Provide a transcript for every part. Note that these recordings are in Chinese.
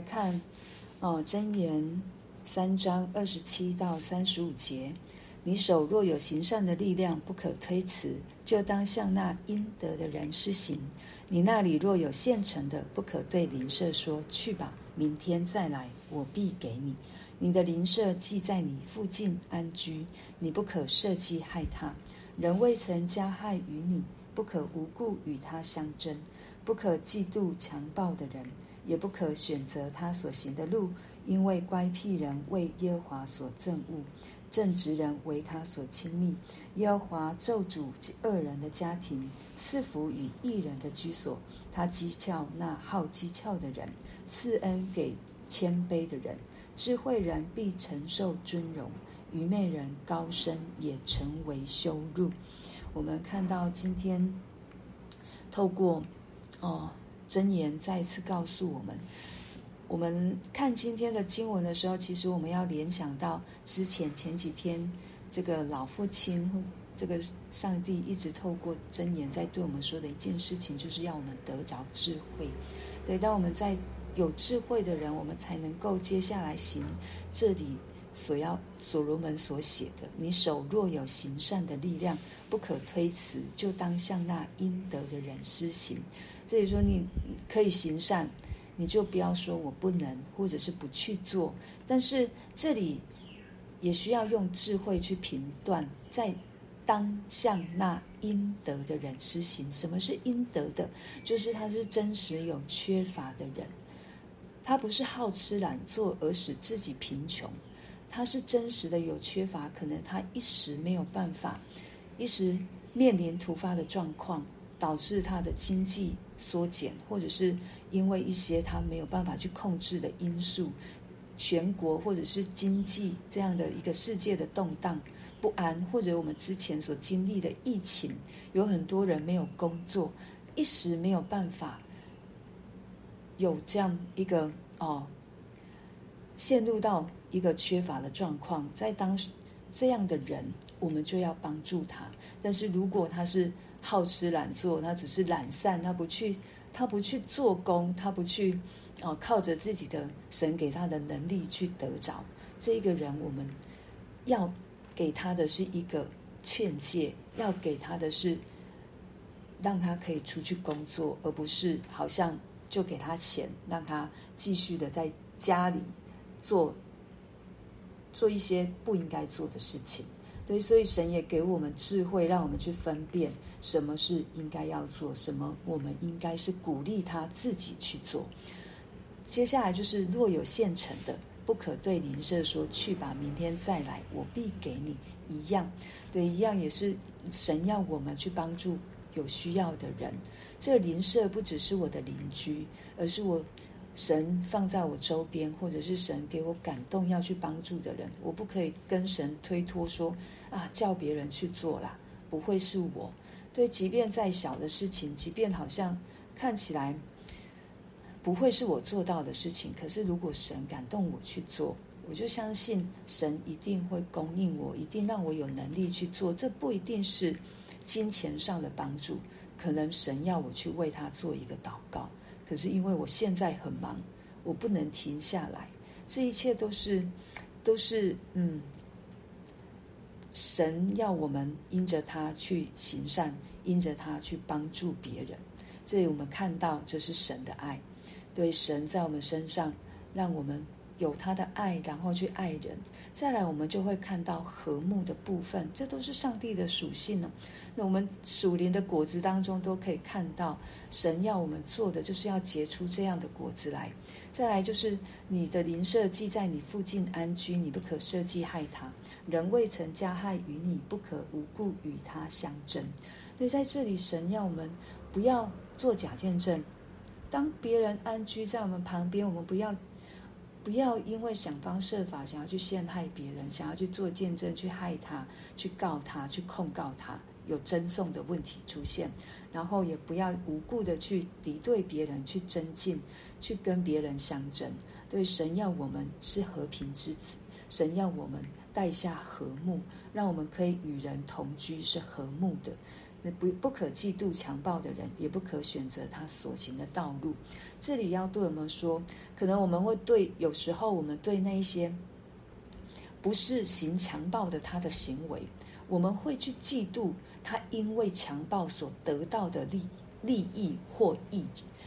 来看，哦，箴言三章二十七到三十五节。你手若有行善的力量，不可推辞，就当向那应得的人施行。你那里若有现成的，不可对邻舍说：“去吧，明天再来，我必给你。”你的邻舍既在你附近安居，你不可设计害他。人未曾加害于你，不可无故与他相争，不可嫉妒强暴的人，也不可选择他所行的路，因为乖僻人为耶和华所憎恶。正直人为他所亲密，耶和华咒诅恶人的家庭，赐福与义人的居所。他讥诮那好讥诮的人，赐恩给谦卑的人。智慧人必承受尊荣，愚昧人高升也成为羞辱。我们看到今天透过哦箴言再次告诉我们。我们看今天的经文的时候，其实我们要联想到之前前几天这个老父亲或，这个上帝一直透过箴言在对我们说的一件事情，就是要我们得着智慧。对，当我们在有智慧的人，我们才能够接下来行这里所要所罗门所写的：你手若有行善的力量，不可推辞，就当向那应得的人施行。这里说你可以行善。你就不要说我不能，或者是不去做。但是这里也需要用智慧去评断，在当向那应得的人施行。什么是应得的？就是他是真实有缺乏的人，他不是好吃懒做而使自己贫穷，他是真实的有缺乏，可能他一时没有办法，一时面临突发的状况。导致他的经济缩减，或者是因为一些他没有办法去控制的因素，全国或者是经济这样的一个世界的动荡不安，或者我们之前所经历的疫情，有很多人没有工作，一时没有办法有这样一个哦，陷入到一个缺乏的状况，在当时这样的人，我们就要帮助他。但是如果他是好吃懒做，他只是懒散，他不去，他不去做工，他不去，哦，靠着自己的神给他的能力去得着这个人，我们要给他的是一个劝诫，要给他的是让他可以出去工作，而不是好像就给他钱，让他继续的在家里做做一些不应该做的事情。对，所以神也给我们智慧，让我们去分辨。什么是应该要做？什么我们应该是鼓励他自己去做？接下来就是若有现成的，不可对邻舍说：“去吧，明天再来，我必给你。”一样，对，一样也是神要我们去帮助有需要的人。这个邻舍不只是我的邻居，而是我神放在我周边，或者是神给我感动要去帮助的人。我不可以跟神推脱说：“啊，叫别人去做啦，不会是我。”对，即便再小的事情，即便好像看起来不会是我做到的事情，可是如果神感动我去做，我就相信神一定会供应我，一定让我有能力去做。这不一定是金钱上的帮助，可能神要我去为他做一个祷告，可是因为我现在很忙，我不能停下来。这一切都是，都是嗯。神要我们因着他去行善，因着他去帮助别人。这里我们看到，这是神的爱，对神在我们身上，让我们有他的爱，然后去爱人。再来，我们就会看到和睦的部分，这都是上帝的属性呢。那我们属灵的果子当中，都可以看到，神要我们做的，就是要结出这样的果子来。再来就是你的邻舍既在你附近安居，你不可设计害他。人未曾加害于你，不可无故与他相争。所以在这里，神要我们不要做假见证。当别人安居在我们旁边，我们不要不要因为想方设法想要去陷害别人，想要去做见证去害他，去告他，去控告他，有争讼的问题出现。然后也不要无故的去敌对别人，去争竞。去跟别人相争，对，神要我们是和平之子，神要我们带下和睦，让我们可以与人同居是和睦的。那不不可嫉妒强暴的人，也不可选择他所行的道路。这里要对我们说，可能我们会对有时候我们对那一些不是行强暴的他的行为，我们会去嫉妒他因为强暴所得到的利利益或益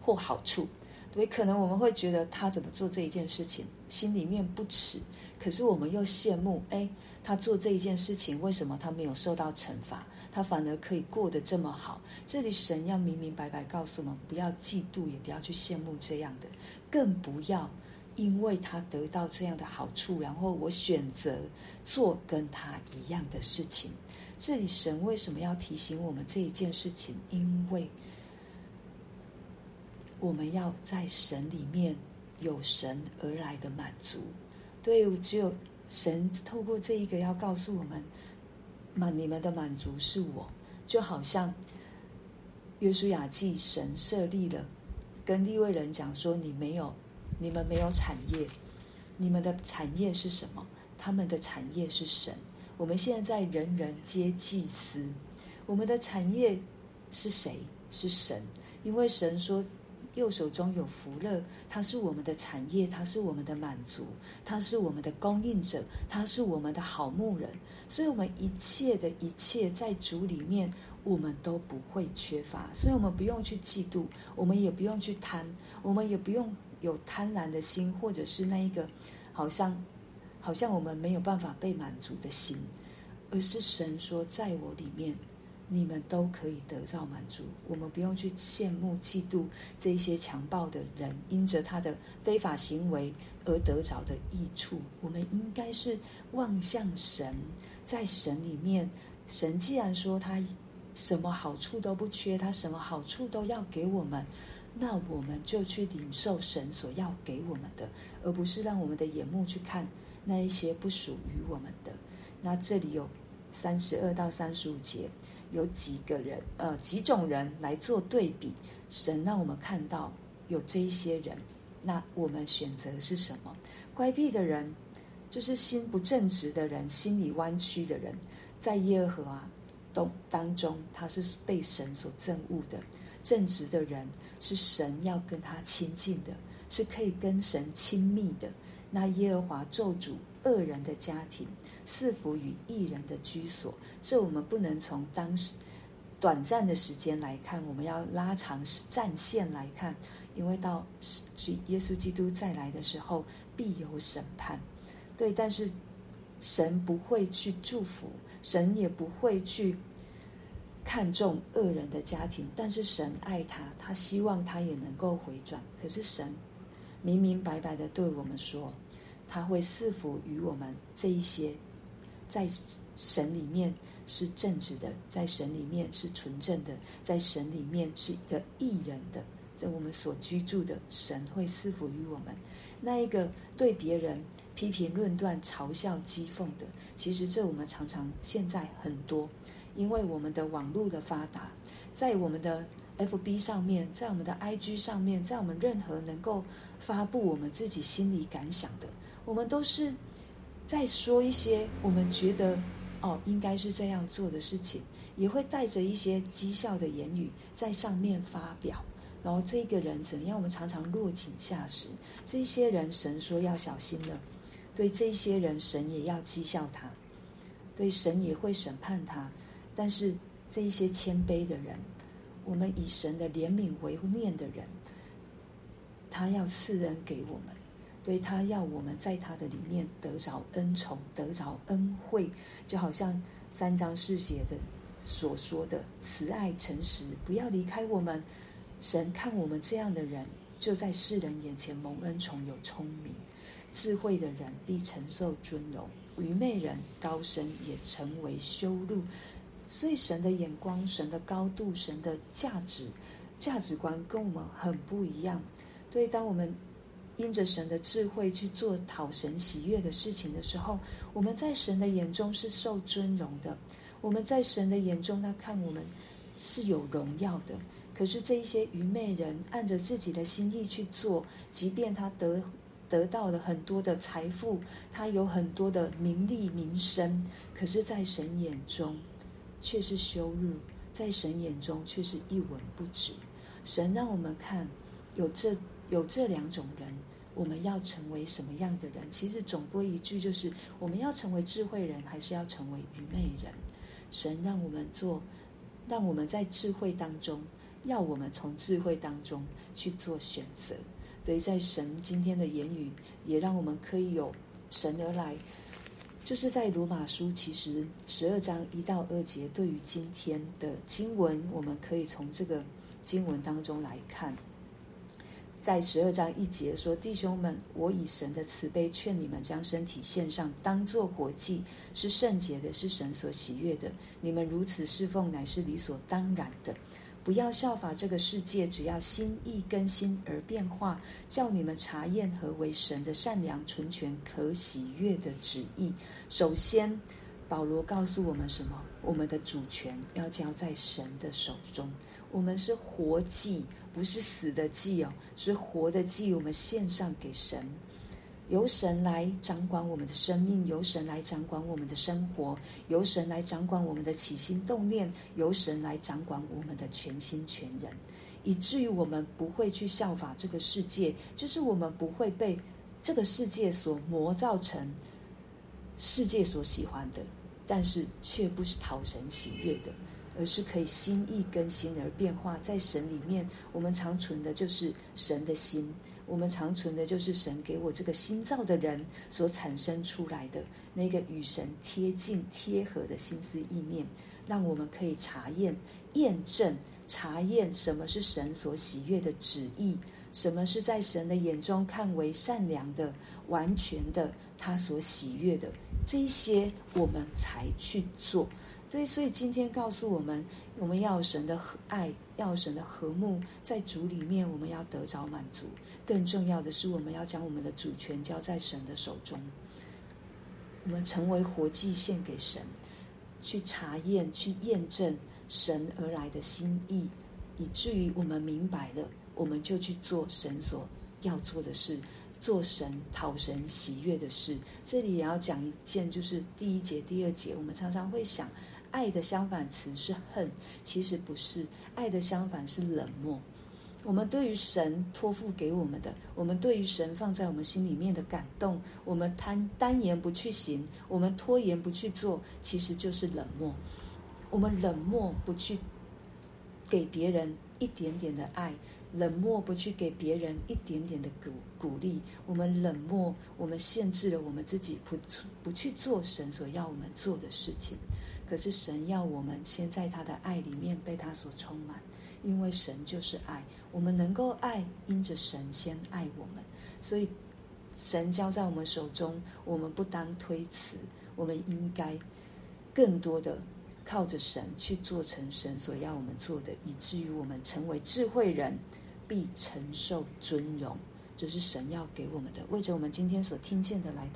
或好处。对，可能我们会觉得他怎么做这一件事情，心里面不耻，可是我们又羡慕，哎，他做这一件事情，为什么他没有受到惩罚？他反而可以过得这么好。这里神要明明白白告诉我们，不要嫉妒，也不要去羡慕这样的，更不要因为他得到这样的好处，然后我选择做跟他一样的事情。这里神为什么要提醒我们这一件事情？因为我们要在神里面有神而来的满足。对，只有神透过这一个要告诉我们。满你们的满足是我，就好像约书亚记神设立了，跟利未人讲说：你没有，你们没有产业，你们的产业是什么？他们的产业是神。我们现在人人皆祭司，我们的产业是谁？是神，因为神说。右手中有福乐，他是我们的产业，他是我们的满足，他是我们的供应者，他是我们的好牧人。所以，我们一切的一切在主里面，我们都不会缺乏。所以我们不用去嫉妒，我们也不用去贪，我们也不用有贪婪的心，或者是那一个好像好像我们没有办法被满足的心，而是神说，在我里面。你们都可以得到满足，我们不用去羡慕、嫉妒这些强暴的人，因着他的非法行为而得着的益处。我们应该是望向神，在神里面，神既然说他什么好处都不缺，他什么好处都要给我们，那我们就去领受神所要给我们的，而不是让我们的眼目去看那一些不属于我们的。那这里有三十二到三十五节。有几个人，呃，几种人来做对比。神让我们看到有这一些人，那我们选择是什么？乖僻的人，就是心不正直的人，心里弯曲的人，在耶和华当当中，他是被神所憎恶的。正直的人是神要跟他亲近的，是可以跟神亲密的。那耶和华咒诅恶人的家庭。赐福与义人的居所，这我们不能从当时短暂的时间来看，我们要拉长战线来看，因为到耶稣基督再来的时候，必有审判。对，但是神不会去祝福，神也不会去看重恶人的家庭，但是神爱他，他希望他也能够回转。可是神明明白白的对我们说，他会赐福于我们这一些。在神里面是正直的，在神里面是纯正的，在神里面是一个义人的，在我们所居住的，神会赐福于我们。那一个对别人批评论断、嘲笑、讥讽的，其实这我们常常现在很多，因为我们的网络的发达，在我们的 FB 上面，在我们的 IG 上面，在我们任何能够发布我们自己心里感想的，我们都是。在说一些我们觉得哦，应该是这样做的事情，也会带着一些讥笑的言语在上面发表。然后这个人怎么样？我们常常落井下石。这些人神说要小心了，对这些人神也要讥笑他，对神也会审判他。但是这一些谦卑的人，我们以神的怜悯为念的人，他要赐恩给我们。所以，他要我们在他的里面得着恩宠，得着恩惠，就好像三章四节的所说的慈爱诚实，不要离开我们。神看我们这样的人，就在世人眼前蒙恩宠，有聪明智慧的人必承受尊荣，愚昧人高升也成为羞辱。所以神的眼光、神的高度、神的价值价值观跟我们很不一样。对，当我们。因着神的智慧去做讨神喜悦的事情的时候，我们在神的眼中是受尊荣的。我们在神的眼中，他看我们是有荣耀的。可是这一些愚昧人按着自己的心意去做，即便他得得到了很多的财富，他有很多的名利名声，可是，在神眼中却是羞辱，在神眼中却是一文不值。神让我们看，有这有这两种人，我们要成为什么样的人？其实总归一句，就是我们要成为智慧人，还是要成为愚昧人？神让我们做，让我们在智慧当中，要我们从智慧当中去做选择。所以在神今天的言语，也让我们可以有神而来。就是在罗马书，其实十二章一到二节，对于今天的经文，我们可以从这个经文当中来看。在十二章一节说：“弟兄们，我以神的慈悲劝你们，将身体献上，当作活祭，是圣洁的，是神所喜悦的。你们如此侍奉，乃是理所当然的。”不要效法这个世界，只要心意更新而变化，叫你们查验何为神的善良、纯全、可喜悦的旨意。首先，保罗告诉我们什么？我们的主权要交在神的手中。我们是活祭，不是死的祭哦，是活的祭。我们献上给神。由神来掌管我们的生命，由神来掌管我们的生活，由神来掌管我们的起心动念，由神来掌管我们的全心全人，以至于我们不会去效法这个世界，就是我们不会被这个世界所磨造成世界所喜欢的，但是却不是讨神喜悦的，而是可以心意更新而变化。在神里面，我们常存的就是神的心。我们常存的就是神给我这个心造的人所产生出来的那个与神贴近贴合的心思意念，让我们可以查验、验证、查验什么是神所喜悦的旨意，什么是在神的眼中看为善良的、完全的，他所喜悦的这些，我们才去做。对，所以今天告诉我们，我们要神的爱，要神的和睦，在主里面，我们要得着满足。更重要的是，我们要将我们的主权交在神的手中。我们成为活祭献给神，去查验、去验证神而来的心意，以至于我们明白了，我们就去做神所要做的事，做神讨神喜悦的事。这里也要讲一件，就是第一节、第二节，我们常常会想。爱的相反词是恨，其实不是。爱的相反是冷漠。我们对于神托付给我们的，我们对于神放在我们心里面的感动，我们贪单言不去行，我们拖延不去做，其实就是冷漠。我们冷漠不去给别人一点点的爱，冷漠不去给别人一点点的鼓鼓励，我们冷漠，我们限制了我们自己不不去做神所要我们做的事情。可是神要我们先在他的爱里面被他所充满，因为神就是爱，我们能够爱，因着神先爱我们，所以神交在我们手中，我们不当推辞，我们应该更多的靠着神去做成神所要我们做的，以至于我们成为智慧人，必承受尊荣，这、是神要给我们的。为着我们今天所听见的来到。